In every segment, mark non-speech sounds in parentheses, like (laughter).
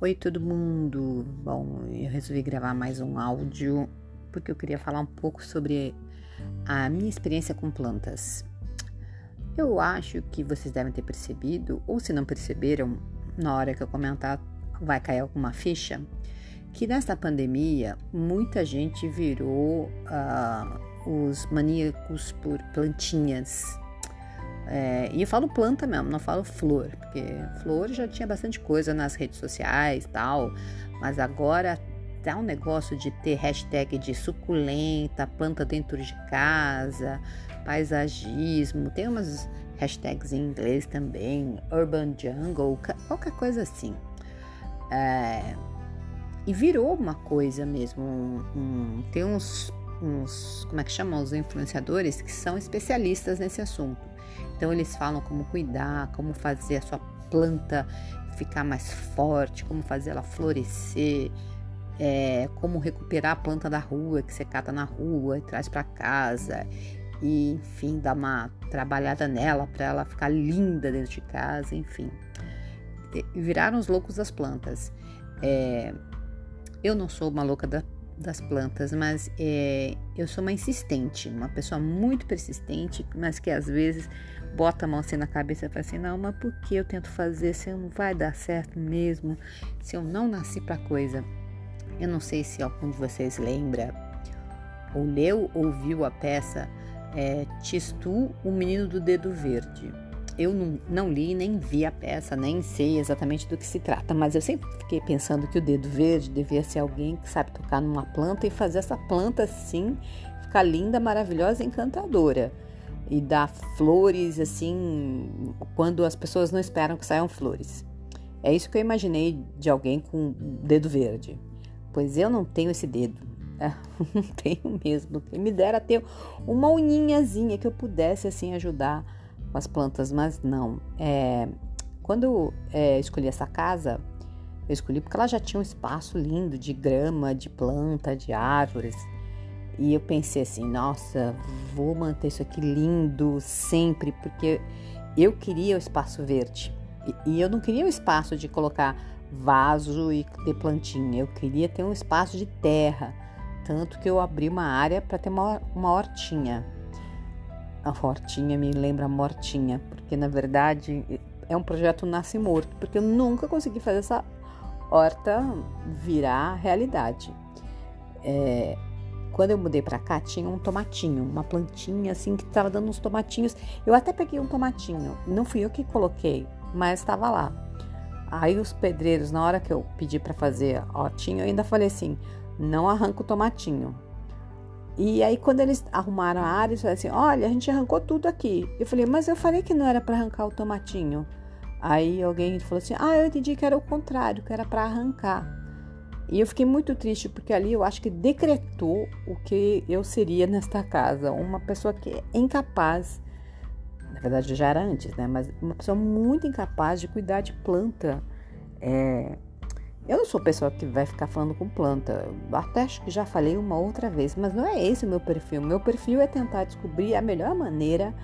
Oi, todo mundo! Bom, eu resolvi gravar mais um áudio porque eu queria falar um pouco sobre a minha experiência com plantas. Eu acho que vocês devem ter percebido, ou se não perceberam, na hora que eu comentar, vai cair alguma ficha, que nesta pandemia muita gente virou uh, os maníacos por plantinhas é, e eu falo planta mesmo, não falo flor, porque flor já tinha bastante coisa nas redes sociais e tal, mas agora tá um negócio de ter hashtag de suculenta, planta dentro de casa, paisagismo, tem umas hashtags em inglês também, urban jungle, qualquer coisa assim. É, e virou uma coisa mesmo, um, um, tem uns, uns, como é que chamam, os influenciadores que são especialistas nesse assunto. Então eles falam como cuidar, como fazer a sua planta ficar mais forte, como fazer ela florescer, é, como recuperar a planta da rua que você cata na rua e traz para casa e enfim dar uma trabalhada nela para ela ficar linda dentro de casa, enfim. Viraram os loucos das plantas. É, eu não sou uma louca da, das plantas, mas é, eu sou uma insistente, uma pessoa muito persistente, mas que às vezes bota a mão assim na cabeça e fala assim: não, mas por que eu tento fazer se não vai dar certo mesmo? Se eu não nasci para coisa. Eu não sei se algum de vocês lembra ou leu ou viu a peça é, Tistu, o menino do dedo verde. Eu não, não, li nem vi a peça, nem sei exatamente do que se trata, mas eu sempre fiquei pensando que o dedo verde devia ser alguém que sabe tocar numa planta e fazer essa planta assim ficar linda, maravilhosa, encantadora e dar flores assim quando as pessoas não esperam que saiam flores. É isso que eu imaginei de alguém com dedo verde. Pois eu não tenho esse dedo. (laughs) Não tenho mesmo. Quem me dera ter uma unhinhazinha que eu pudesse assim ajudar com as plantas, mas não. É, quando é, escolhi essa casa, eu escolhi porque ela já tinha um espaço lindo de grama, de planta, de árvores. E eu pensei assim, nossa, vou manter isso aqui lindo sempre, porque eu queria o espaço verde. E, eu não queria o espaço de colocar vaso e ter plantinha, eu queria ter um espaço de terra. Tanto que eu abri uma área para ter uma, uma hortinha. A hortinha me lembra mortinha, porque na verdade é um projeto nasce morto, porque eu nunca consegui fazer essa horta virar realidade. É, quando eu mudei para cá, tinha um tomatinho, uma plantinha assim que estava dando uns tomatinhos. Eu até peguei um tomatinho, não fui eu que coloquei, mas estava lá. Aí os pedreiros, na hora que eu pedi para fazer tinha, eu ainda falei assim: não arranca o tomatinho. E aí, quando eles arrumaram a área, eles falaram assim: olha, a gente arrancou tudo aqui. Eu falei: mas eu falei que não era para arrancar o tomatinho. Aí alguém falou assim: ah, eu entendi que era o contrário, que era para arrancar. E eu fiquei muito triste porque ali eu acho que decretou o que eu seria nesta casa, uma pessoa que é incapaz, na verdade já era antes, né? Mas uma pessoa muito incapaz de cuidar de planta. É... Eu não sou pessoa que vai ficar falando com planta. Até acho que já falei uma outra vez, mas não é esse o meu perfil. Meu perfil é tentar descobrir a melhor maneira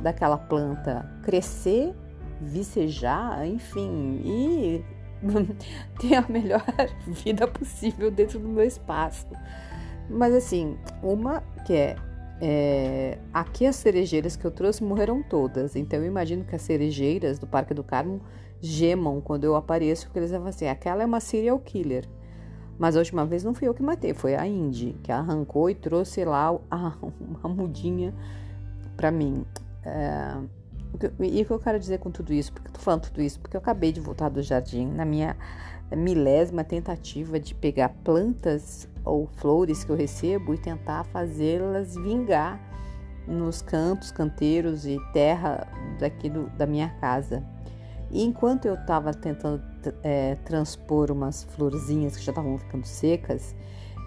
daquela planta crescer, vicejar, enfim, e (laughs) ter a melhor (laughs) vida possível dentro do meu espaço. Mas assim, uma que é, é, aqui as cerejeiras que eu trouxe morreram todas, então eu imagino que as cerejeiras do Parque do Carmo gemam quando eu apareço, porque eles vão assim, aquela é uma serial killer. Mas a última vez não fui eu que matei, foi a Indy, que arrancou e trouxe lá (laughs) a, uma mudinha para mim. É, e o que eu quero dizer com tudo isso? Porque eu tô falando tudo isso? Porque eu acabei de voltar do jardim na minha milésima tentativa de pegar plantas ou flores que eu recebo e tentar fazê-las vingar nos cantos, canteiros e terra daqui do, da minha casa. E enquanto eu estava tentando é, transpor umas florzinhas que já estavam ficando secas,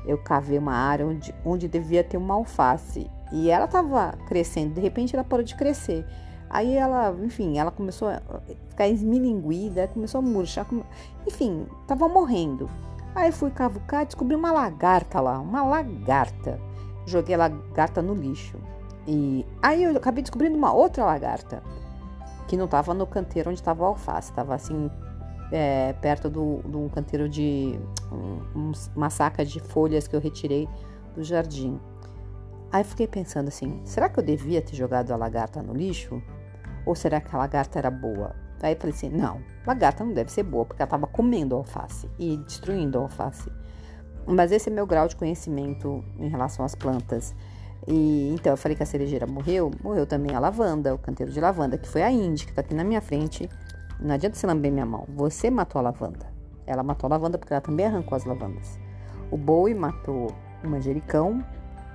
eu cavei uma área onde, onde devia ter uma alface. E ela estava crescendo, de repente ela parou de crescer. Aí ela, enfim, ela começou a ficar esmilinguida, começou a murchar, enfim, tava morrendo. Aí fui cavucar e descobri uma lagarta lá, uma lagarta. Joguei a lagarta no lixo. E aí eu acabei descobrindo uma outra lagarta. Que não estava no canteiro onde estava o alface, estava assim é, perto de um canteiro de um, uma saca de folhas que eu retirei do jardim. Aí fiquei pensando assim: será que eu devia ter jogado a lagarta no lixo? Ou será que a lagarta era boa? Aí falei assim: não, lagarta não deve ser boa, porque ela estava comendo alface e destruindo alface. Mas esse é meu grau de conhecimento em relação às plantas. E então eu falei que a cerejeira morreu, morreu também a lavanda, o canteiro de lavanda, que foi a Indy, que está aqui na minha frente. Não adianta você lamber minha mão. Você matou a lavanda. Ela matou a lavanda porque ela também arrancou as lavandas. O Bowie matou o manjericão,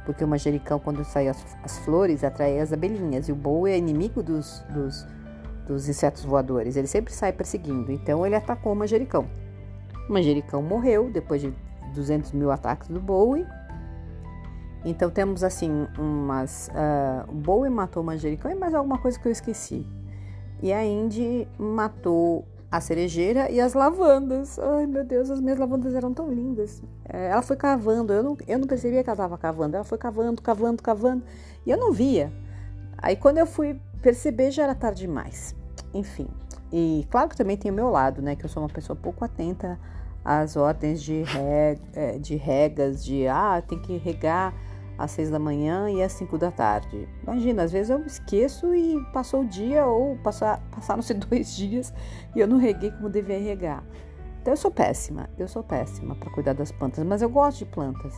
porque o manjericão, quando sai as, as flores, atrai as abelhinhas. E o Bowie é inimigo dos, dos dos insetos voadores. Ele sempre sai perseguindo. Então ele atacou o manjericão. O manjericão morreu depois de 200 mil ataques do Bowie. Então temos assim umas. Uh, Bowie matou o manjericão e mais alguma coisa que eu esqueci. E a Indy matou a cerejeira e as lavandas. Ai meu Deus, as minhas lavandas eram tão lindas. É, ela foi cavando, eu não, eu não percebia que ela estava cavando. Ela foi cavando, cavando, cavando e eu não via. Aí quando eu fui perceber já era tarde demais enfim. E claro que também tem o meu lado, né? Que eu sou uma pessoa pouco atenta às ordens de, reg, é, de regas, de ah, tem que regar às seis da manhã e às cinco da tarde. Imagina, às vezes eu esqueço e passou o dia ou passar, passaram-se (laughs) dois dias e eu não reguei como devia regar. Então eu sou péssima, eu sou péssima para cuidar das plantas, mas eu gosto de plantas.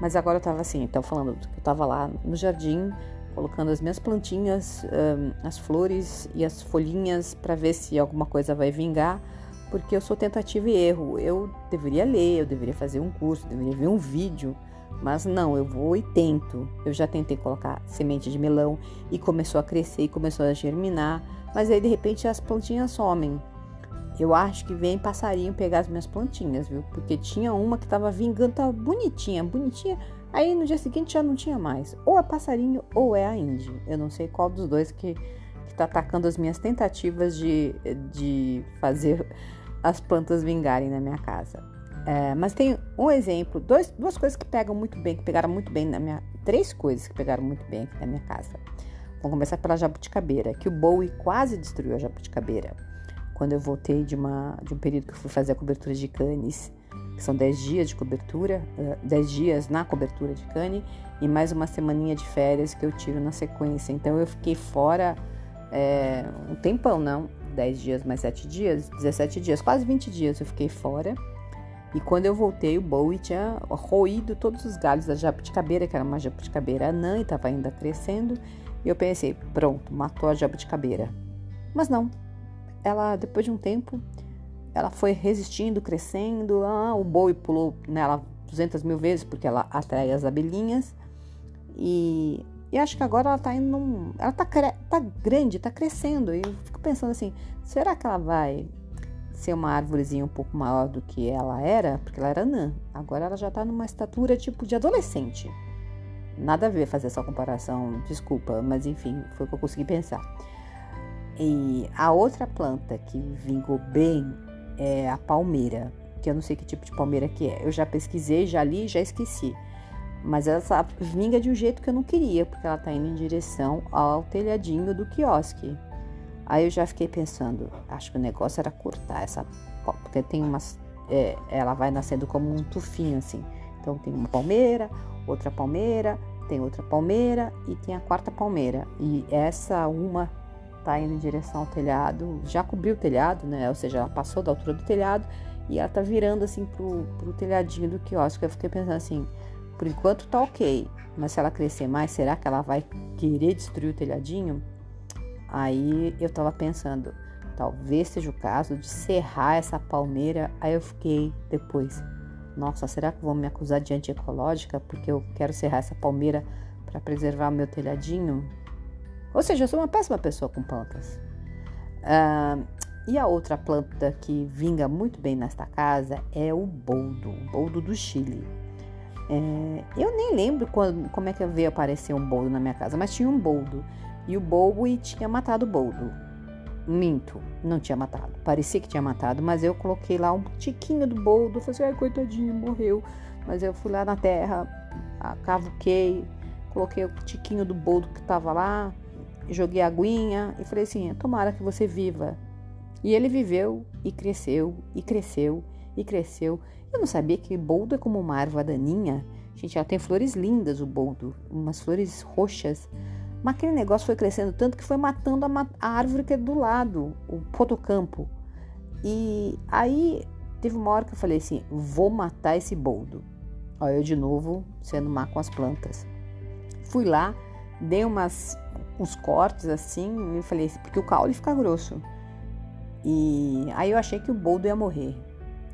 Mas agora eu tava assim, então falando, eu tava lá no jardim colocando as minhas plantinhas, um, as flores e as folhinhas para ver se alguma coisa vai vingar, porque eu sou tentativa e erro. Eu deveria ler, eu deveria fazer um curso, deveria ver um vídeo, mas não, eu vou e tento. Eu já tentei colocar semente de melão e começou a crescer e começou a germinar, mas aí de repente as plantinhas somem. Eu acho que vem passarinho pegar as minhas plantinhas, viu? Porque tinha uma que estava vingando, tava bonitinha, bonitinha Aí no dia seguinte já não tinha mais. Ou é passarinho ou é a Indy. Eu não sei qual dos dois que está atacando as minhas tentativas de, de fazer as plantas vingarem na minha casa. É, mas tem um exemplo, dois, duas coisas que pegam muito bem, que pegaram muito bem na minha. Três coisas que pegaram muito bem aqui na minha casa. Vamos começar pela jabuticabeira, que o Bowie quase destruiu a jabuticabeira. Quando eu voltei de, uma, de um período que eu fui fazer a cobertura de canes que são 10 dias de cobertura, 10 eh, dias na cobertura de cane e mais uma semaninha de férias que eu tiro na sequência. Então eu fiquei fora é, um tempão, não, 10 dias mais 7 dias, 17 dias, quase 20 dias eu fiquei fora. E quando eu voltei, o Bowie tinha roído todos os galhos da jabuticabeira, que era uma jabuticabeira anã e estava ainda crescendo. E eu pensei, pronto, matou a jabuticabeira. Mas não. Ela, depois de um tempo, ela foi resistindo, crescendo. Ah, o boi pulou nela 200 mil vezes porque ela atrai as abelhinhas. E, e acho que agora ela tá indo. Num, ela tá, tá grande, tá crescendo. E eu fico pensando assim: será que ela vai ser uma árvorezinha um pouco maior do que ela era? Porque ela era anã. Agora ela já tá numa estatura tipo de adolescente. Nada a ver fazer essa comparação, desculpa, mas enfim, foi o que eu consegui pensar. E a outra planta que vingou bem é a palmeira, que eu não sei que tipo de palmeira que é. Eu já pesquisei, já li, já esqueci. Mas ela vinga de um jeito que eu não queria, porque ela tá indo em direção ao telhadinho do quiosque. Aí eu já fiquei pensando, acho que o negócio era cortar essa, porque tem umas, é, ela vai nascendo como um tufinho assim. Então tem uma palmeira, outra palmeira, tem outra palmeira e tem a quarta palmeira. E essa uma tá indo em direção ao telhado, já cobriu o telhado, né? Ou seja, ela passou da altura do telhado e ela tá virando assim pro, pro telhadinho do quiosque. Eu fiquei pensando assim, por enquanto tá ok, mas se ela crescer mais, será que ela vai querer destruir o telhadinho? Aí eu tava pensando, talvez seja o caso de serrar essa palmeira. Aí eu fiquei depois, nossa, será que vão me acusar de antiecológica porque eu quero serrar essa palmeira para preservar o meu telhadinho? Ou seja, eu sou uma péssima pessoa com plantas. Ah, e a outra planta que vinga muito bem nesta casa é o boldo, o boldo do Chile. É, eu nem lembro quando, como é que veio aparecer um boldo na minha casa, mas tinha um boldo. E o boldo tinha matado o boldo. Minto, não tinha matado. Parecia que tinha matado, mas eu coloquei lá um tiquinho do boldo. Falei assim, ai, coitadinho, morreu. Mas eu fui lá na terra, cavuquei, coloquei o tiquinho do boldo que estava lá, joguei aguinha e falei assim: tomara que você viva. E ele viveu e cresceu e cresceu e cresceu. Eu não sabia que boldo é como uma árvore daninha. Gente, ela tem flores lindas, o boldo, umas flores roxas. Mas aquele negócio foi crescendo tanto que foi matando a, a árvore que é do lado, o potocampo. E aí teve uma hora que eu falei assim: vou matar esse boldo. Olha, eu de novo sendo má com as plantas. Fui lá, dei umas, uns cortes assim e falei, porque o caule fica grosso. E aí eu achei que o boldo ia morrer.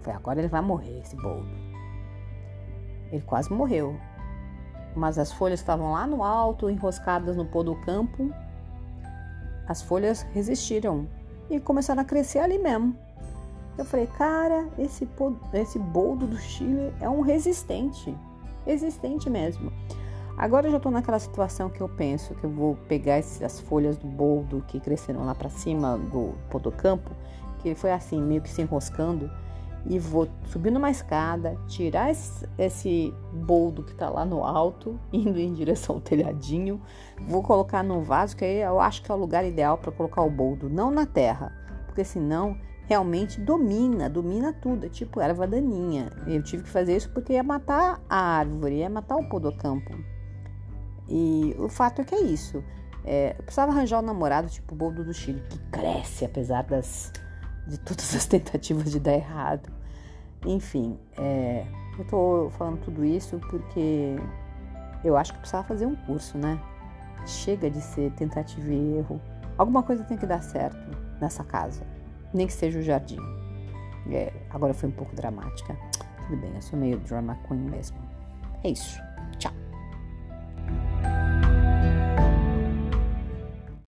Falei, agora ele vai morrer, esse boldo. Ele quase morreu. Mas as folhas estavam lá no alto, enroscadas no pó do campo. As folhas resistiram e começaram a crescer ali mesmo. Eu falei, cara, esse, esse boldo do Chile é um resistente. Resistente mesmo. Agora eu já tô naquela situação que eu penso que eu vou pegar as folhas do boldo que cresceram lá para cima do podocampo, que foi assim, meio que se enroscando, e vou subir numa escada, tirar esse, esse boldo que tá lá no alto, (laughs) indo em direção ao telhadinho, vou colocar num vaso, que aí eu acho que é o lugar ideal para colocar o boldo, não na terra, porque senão realmente domina, domina tudo, é tipo erva daninha. Eu tive que fazer isso porque ia matar a árvore, ia matar o podocampo. E o fato é que é isso. É, eu precisava arranjar um namorado tipo o Boldo do Chile, que cresce apesar das, de todas as tentativas de dar errado. Enfim, é, eu tô falando tudo isso porque eu acho que precisava fazer um curso, né? Chega de ser tentativa e erro. Alguma coisa tem que dar certo nessa casa, nem que seja o jardim. É, agora foi um pouco dramática. Tudo bem, eu sou meio drama queen mesmo. É isso.